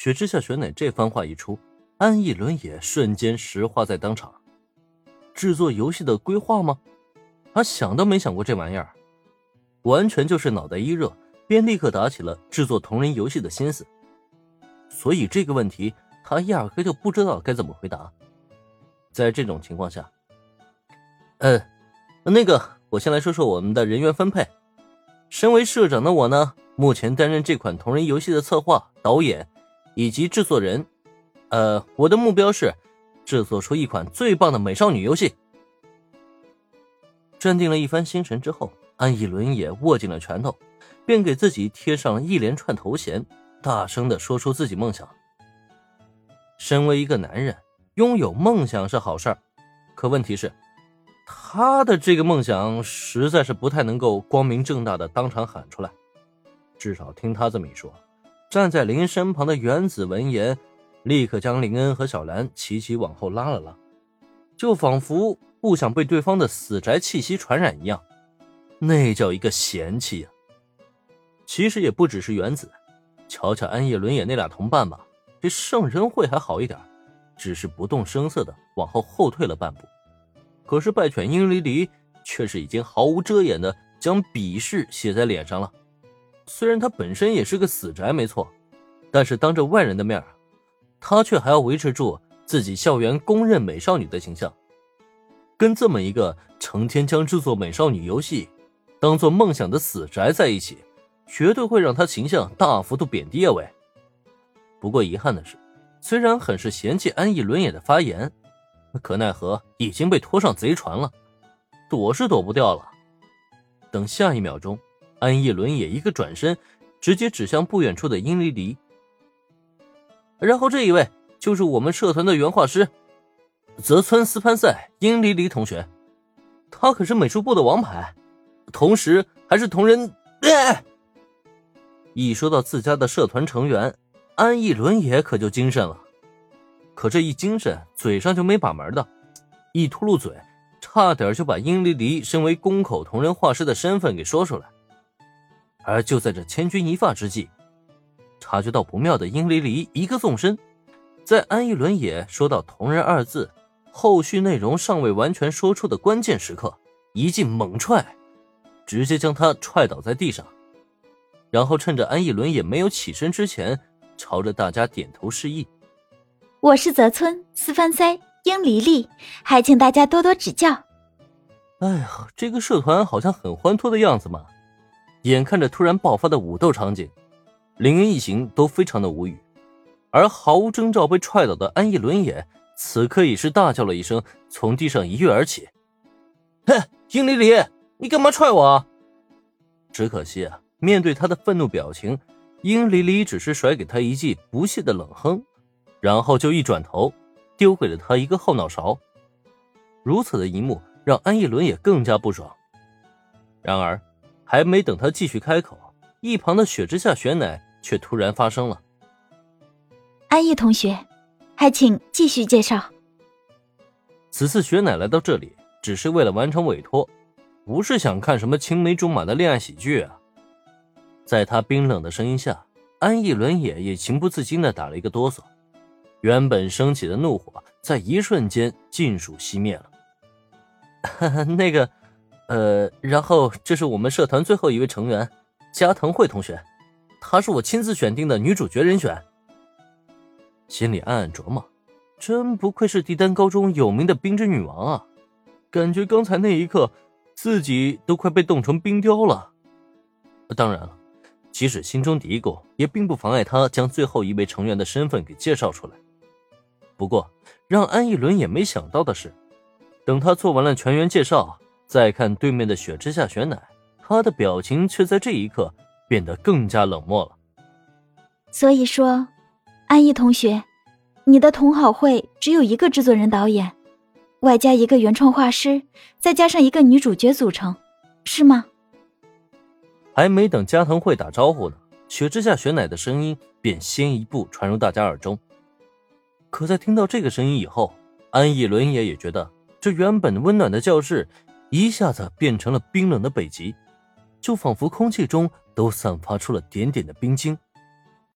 雪之下雪乃这番话一出，安逸伦也瞬间石化在当场。制作游戏的规划吗？他想都没想过这玩意儿，完全就是脑袋一热，便立刻打起了制作同人游戏的心思。所以这个问题他压根就不知道该怎么回答。在这种情况下，嗯，那个我先来说说我们的人员分配。身为社长的我呢，目前担任这款同人游戏的策划、导演。以及制作人，呃，我的目标是制作出一款最棒的美少女游戏。镇定了一番心神之后，安逸伦也握紧了拳头，便给自己贴上了一连串头衔，大声的说出自己梦想。身为一个男人，拥有梦想是好事儿，可问题是，他的这个梦想实在是不太能够光明正大的当场喊出来，至少听他这么一说。站在林身旁的原子闻言，立刻将林恩和小兰齐齐往后拉了拉，就仿佛不想被对方的死宅气息传染一样。那叫一个嫌弃呀！其实也不只是原子，瞧瞧安叶伦也那俩同伴吧，这圣人会还好一点，只是不动声色的往后后退了半步。可是败犬英离离却是已经毫无遮掩的将鄙视写在脸上了。虽然他本身也是个死宅，没错，但是当着外人的面他却还要维持住自己校园公认美少女的形象。跟这么一个成天将制作美少女游戏当做梦想的死宅在一起，绝对会让他形象大幅度贬低啊！喂，不过遗憾的是，虽然很是嫌弃安逸轮眼的发言，可奈何已经被拖上贼船了，躲是躲不掉了。等下一秒钟。安逸伦也一个转身，直接指向不远处的殷离离。然后这一位就是我们社团的原画师，泽村斯潘塞殷离离同学，他可是美术部的王牌，同时还是同人。一说到自家的社团成员，安逸伦也可就精神了。可这一精神，嘴上就没把门的，一秃噜嘴，差点就把殷离离身为宫口同人画师的身份给说出来。而就在这千钧一发之际，察觉到不妙的殷离离一个纵身，在安逸伦也说到“同人”二字，后续内容尚未完全说出的关键时刻，一记猛踹，直接将他踹倒在地上，然后趁着安逸伦也没有起身之前，朝着大家点头示意：“我是泽村四番塞殷离离，还请大家多多指教。”哎呀，这个社团好像很欢脱的样子嘛。眼看着突然爆发的武斗场景，林恩一行都非常的无语，而毫无征兆被踹倒的安逸伦也此刻已是大叫了一声，从地上一跃而起：“哼，殷离离，你干嘛踹我？”只可惜啊，面对他的愤怒表情，殷离离只是甩给他一记不屑的冷哼，然后就一转头，丢给了他一个后脑勺。如此的一幕让安逸伦也更加不爽。然而。还没等他继续开口，一旁的雪之下雪乃却突然发声了：“安逸同学，还请继续介绍。”此次雪乃来到这里，只是为了完成委托，不是想看什么青梅竹马的恋爱喜剧啊！在他冰冷的声音下，安逸伦也也情不自禁的打了一个哆嗦，原本升起的怒火在一瞬间尽数熄灭了。那个。呃，然后这是我们社团最后一位成员，加藤惠同学，她是我亲自选定的女主角人选。心里暗暗琢磨，真不愧是帝丹高中有名的冰之女王啊！感觉刚才那一刻，自己都快被冻成冰雕了。当然了，即使心中嘀咕，也并不妨碍他将最后一位成员的身份给介绍出来。不过，让安逸伦也没想到的是，等他做完了全员介绍。再看对面的雪之下雪乃，她的表情却在这一刻变得更加冷漠了。所以说，安逸同学，你的同好会只有一个制作人导演，外加一个原创画师，再加上一个女主角组成，是吗？还没等加藤会打招呼呢，雪之下雪乃的声音便先一步传入大家耳中。可在听到这个声音以后，安逸伦也也觉得这原本温暖的教室。一下子变成了冰冷的北极，就仿佛空气中都散发出了点点的冰晶。